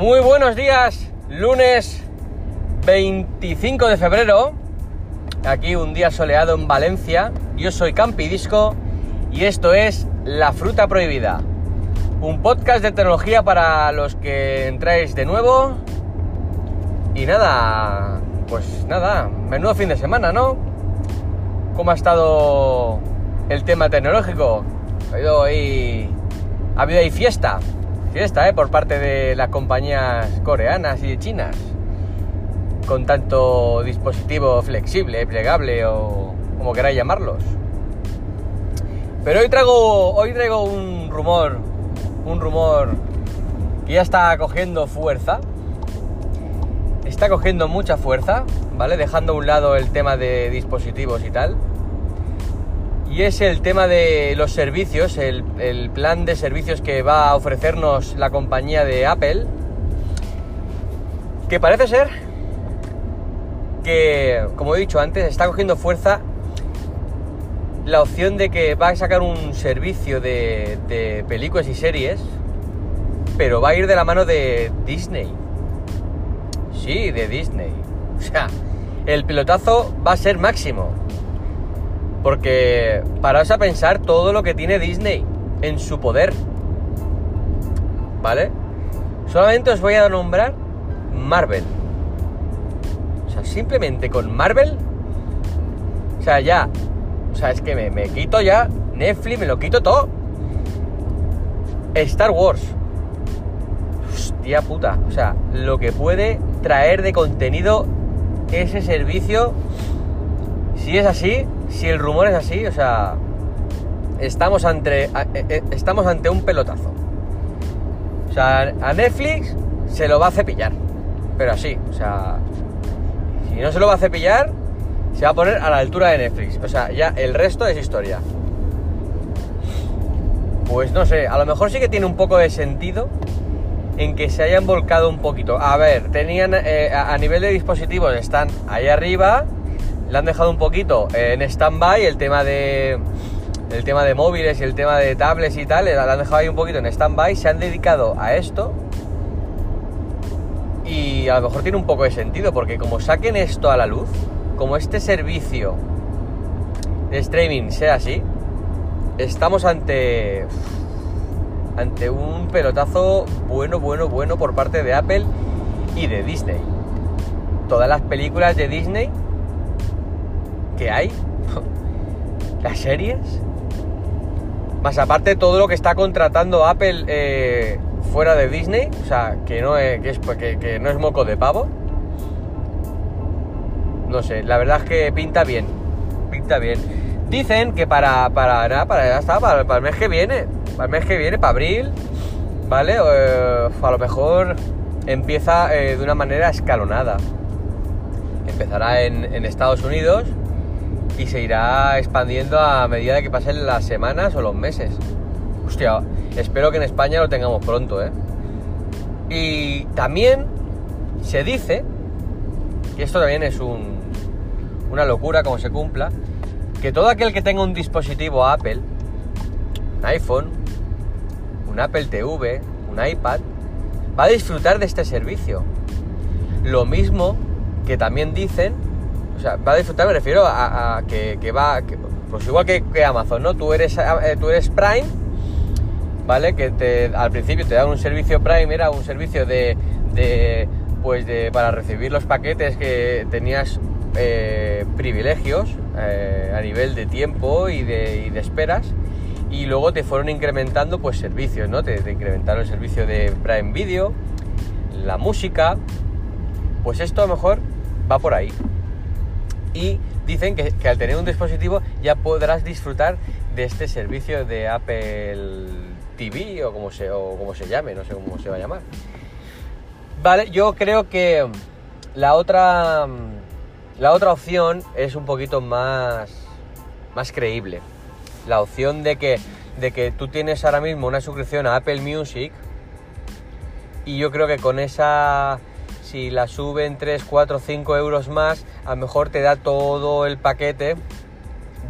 Muy buenos días, lunes 25 de febrero, aquí un día soleado en Valencia. Yo soy Campi Disco y esto es La Fruta Prohibida, un podcast de tecnología para los que entráis de nuevo. Y nada, pues nada, menudo fin de semana, ¿no? ¿Cómo ha estado el tema tecnológico? Ha habido ahí, ha habido ahí fiesta fiesta ¿eh? por parte de las compañías coreanas y chinas con tanto dispositivo flexible, plegable o como queráis llamarlos. Pero hoy traigo, hoy traigo un rumor, un rumor que ya está cogiendo fuerza. Está cogiendo mucha fuerza, ¿vale? Dejando a un lado el tema de dispositivos y tal y es el tema de los servicios, el, plan de servicios que va a ofrecernos la compañía de Apple, que parece ser que, como he dicho antes, está cogiendo fuerza la opción de que va a sacar un servicio de, de películas y series, pero va a ir de la mano de Disney. Sí, de Disney. O sea, el pilotazo va a ser máximo. Porque paraos a pensar todo lo que tiene Disney en su poder. ¿Vale? Solamente os voy a nombrar Marvel. O sea, simplemente con Marvel. O sea, ya. O sea, es que me, me quito ya Netflix, me lo quito todo. Star Wars. Hostia puta. O sea, lo que puede traer de contenido ese servicio. Si es así, si el rumor es así, o sea, estamos ante, eh, eh, estamos ante un pelotazo. O sea, a Netflix se lo va a cepillar, pero así, o sea, si no se lo va a cepillar, se va a poner a la altura de Netflix. O sea, ya el resto es historia. Pues no sé, a lo mejor sí que tiene un poco de sentido en que se hayan volcado un poquito. A ver, tenían eh, a nivel de dispositivos están ahí arriba, le han dejado un poquito en stand-by el tema de el tema de móviles y el tema de tablets y tal, le han dejado ahí un poquito en stand-by, se han dedicado a esto y a lo mejor tiene un poco de sentido porque como saquen esto a la luz, como este servicio de streaming sea así, estamos ante ante un pelotazo bueno, bueno, bueno por parte de Apple y de Disney. Todas las películas de Disney que hay, las series, más aparte todo lo que está contratando Apple eh, fuera de Disney, o sea, que no, es, que, no es moco de pavo. No sé, la verdad es que pinta bien, pinta bien. Dicen que para, para, para, ya está, para, el mes que viene, para el mes que viene, para abril, ¿vale? Eh, a lo mejor empieza eh, de una manera escalonada. Empezará en Estados Unidos, y se irá expandiendo a medida que pasen las semanas o los meses. Hostia, espero que en España lo tengamos pronto, ¿eh? Y también se dice, y esto también es un, una locura como se cumpla, que todo aquel que tenga un dispositivo Apple, un iPhone, un Apple TV, un iPad, va a disfrutar de este servicio. Lo mismo que también dicen o sea, va a disfrutar, me refiero a, que, va, pues igual que, Amazon, ¿no? Tú eres, eh, tú eres Prime, ¿vale? Que te, al principio te dan un servicio Prime, era un servicio de, pues de, para recibir los paquetes que tenías eh, privilegios eh, a nivel de tiempo y de, esperas y luego te fueron incrementando pues servicios, ¿no? Te, incrementaron el servicio de Prime Video, la música, pues esto a lo mejor va por ahí y dicen que, al tener un dispositivo ya podrás disfrutar de este servicio de Apple TV o como se, o como se llame, no sé cómo se va a llamar. Vale, yo creo que la otra, la otra opción es un poquito más, más creíble. La opción de que, de que tú tienes ahora mismo una suscripción a Apple Music y yo creo que con esa si la suben 3, 4, 5 euros más, a lo mejor te da todo el paquete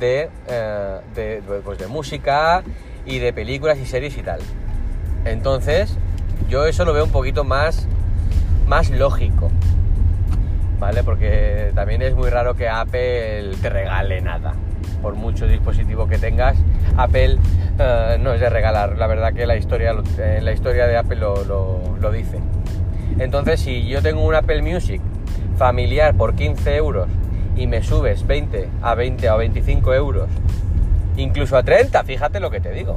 de, eh, pues de música y de películas y series y tal. Entonces, yo eso lo veo un poquito más más lógico. ¿Vale? Porque también es muy raro que Apple te regale nada. Por mucho dispositivo que tengas, Apple eh, no es de regalar. La verdad que la historia, eh, la historia de Apple lo, lo dice. Entonces, si yo tengo un Apple Music familiar por 15 euros y me subes 20 a 20 o 25 euros, incluso a 30, fíjate lo que te digo.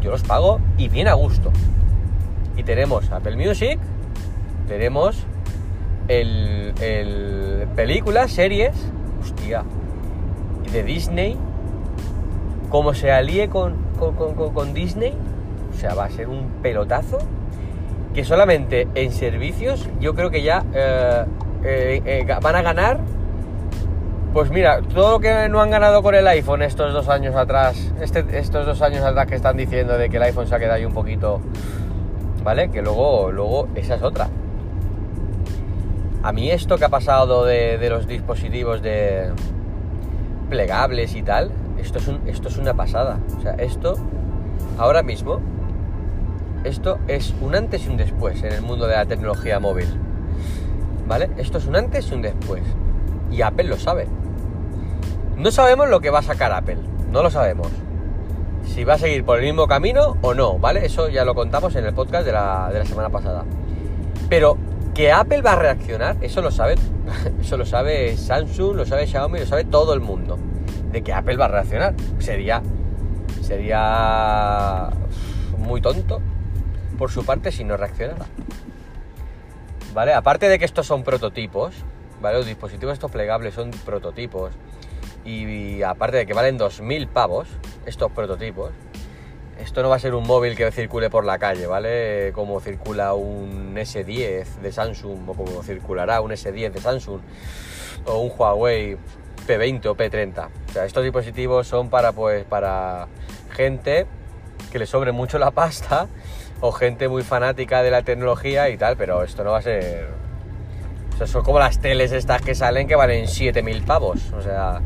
Yo los pago y bien a gusto. Y tenemos Apple Music, tenemos el, el películas, series, hostia, de Disney, como se alíe con, con, Disney, o sea, va a ser un pelotazo que solamente en servicios yo creo que ya eh, eh, eh, van a ganar pues mira, todo lo que no han ganado con el iPhone estos dos años atrás, este, estos dos años atrás que están diciendo de que el iPhone se ha quedado ahí un poquito, ¿vale? Que luego, luego esa es otra. A mí esto que ha pasado de, los dispositivos de plegables y tal, esto es, esto es una pasada. O sea, esto, ahora mismo, esto es un antes y un después en el mundo de la tecnología móvil. ¿Vale? Esto es un antes y un después. Y Apple lo sabe. No sabemos lo que va a sacar Apple, no lo sabemos. Si va a seguir por el mismo camino o no, ¿vale? Eso ya lo contamos en el podcast de la, semana pasada. Pero que Apple va a reaccionar, eso lo sabe, eso lo sabe Samsung, lo sabe Xiaomi, lo sabe todo el mundo. De que Apple va a reaccionar. Sería, sería muy tonto por su parte si no reaccionara. ¿Vale? Aparte de que estos son prototipos, ¿vale? Los dispositivos estos plegables son prototipos y, aparte de que valen 2.000 pavos estos prototipos, esto no va a ser un móvil que circule por la calle, ¿vale? Como circula un S10 de Samsung o como circulará un S10 de Samsung o un Huawei P20 o P30. O sea, estos dispositivos son para pues para gente que le sobre mucho la pasta o gente muy fanática de la tecnología y tal, pero esto no va a ser o sea, son como las teles estas que salen que valen 7.000 pavos. O sea,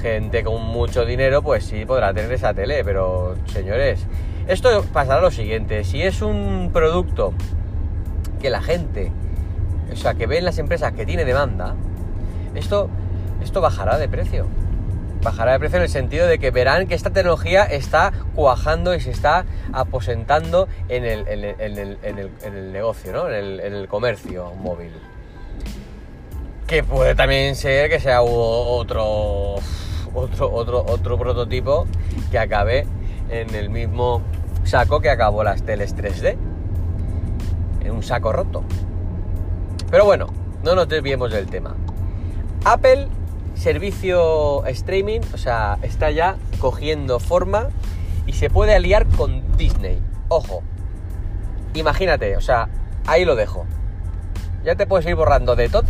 gente con mucho dinero, pues sí podrá tener esa tele, pero señores, esto pasará lo siguiente, si es un producto que la gente, o sea, que ven las empresas que tiene demanda, esto, esto bajará de precio. Bajará de precio en el sentido de que verán que esta tecnología está cuajando y se está aposentando en el, negocio, ¿no? en el comercio móvil. Que puede también ser que sea otro, otro, otro, otro prototipo que acabe en el mismo saco que acabó las teles 3D. En un saco roto. Pero bueno, no nos desviemos del tema. Apple, servicio streaming, o sea, está ya cogiendo forma y se puede aliar con Disney. Ojo, imagínate, o sea, ahí lo dejo. Ya te puedes ir borrando de todo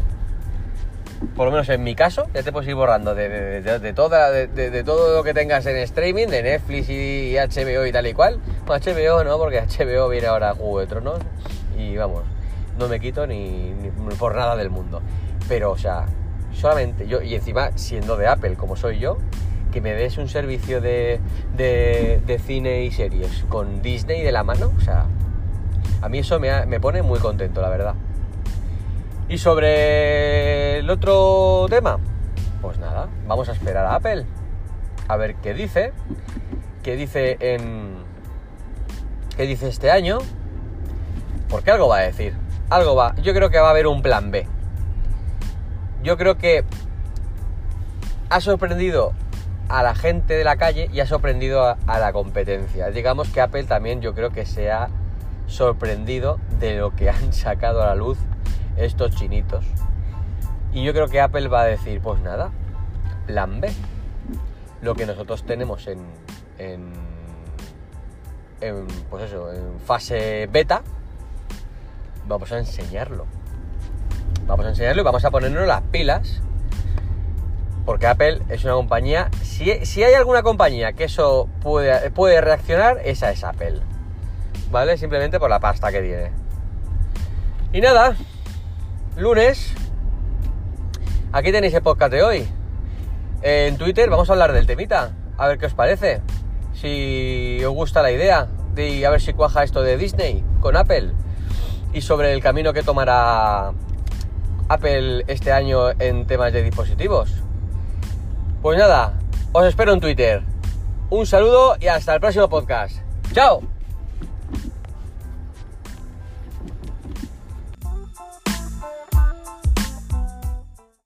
por lo menos en mi caso, ya te puedes ir borrando de, de, toda, de, todo lo que tengas en streaming, de Netflix y, HBO y tal y cual. HBO no, porque HBO viene ahora a Juego de Tronos y vamos, no me quito ni, por nada del mundo. Pero, o sea, solamente yo, y encima siendo de Apple como soy yo, que me des un servicio de, de, cine y series con Disney de la mano, o sea, a mí eso me, me pone muy contento, la verdad. Y sobre el otro tema, pues nada, vamos a esperar a Apple a ver qué dice, qué dice en qué dice este año, porque algo va a decir, algo va, yo creo que va a haber un plan B. Yo creo que ha sorprendido a la gente de la calle y ha sorprendido a, la competencia. Digamos que Apple también yo creo que se ha sorprendido de lo que han sacado a la luz estos chinitos. Y yo creo que Apple va a decir, pues nada, plan B. Lo que nosotros tenemos en, en, en pues eso, en fase beta, vamos a enseñarlo. Vamos a enseñarlo y vamos a ponernos las pilas. Porque Apple es una compañía. Si, si hay alguna compañía que eso puede, puede reaccionar, esa es Apple. ¿Vale? Simplemente por la pasta que tiene. Y nada, lunes. Aquí tenéis el podcast de hoy. En Twitter vamos a hablar del temita. A ver qué os parece. Si os gusta la idea. De a ver si cuaja esto de Disney con Apple. y sobre el camino que tomará Apple este año en temas de dispositivos. Pues nada, os espero en Twitter. Un saludo y hasta el próximo podcast. ¡Chao!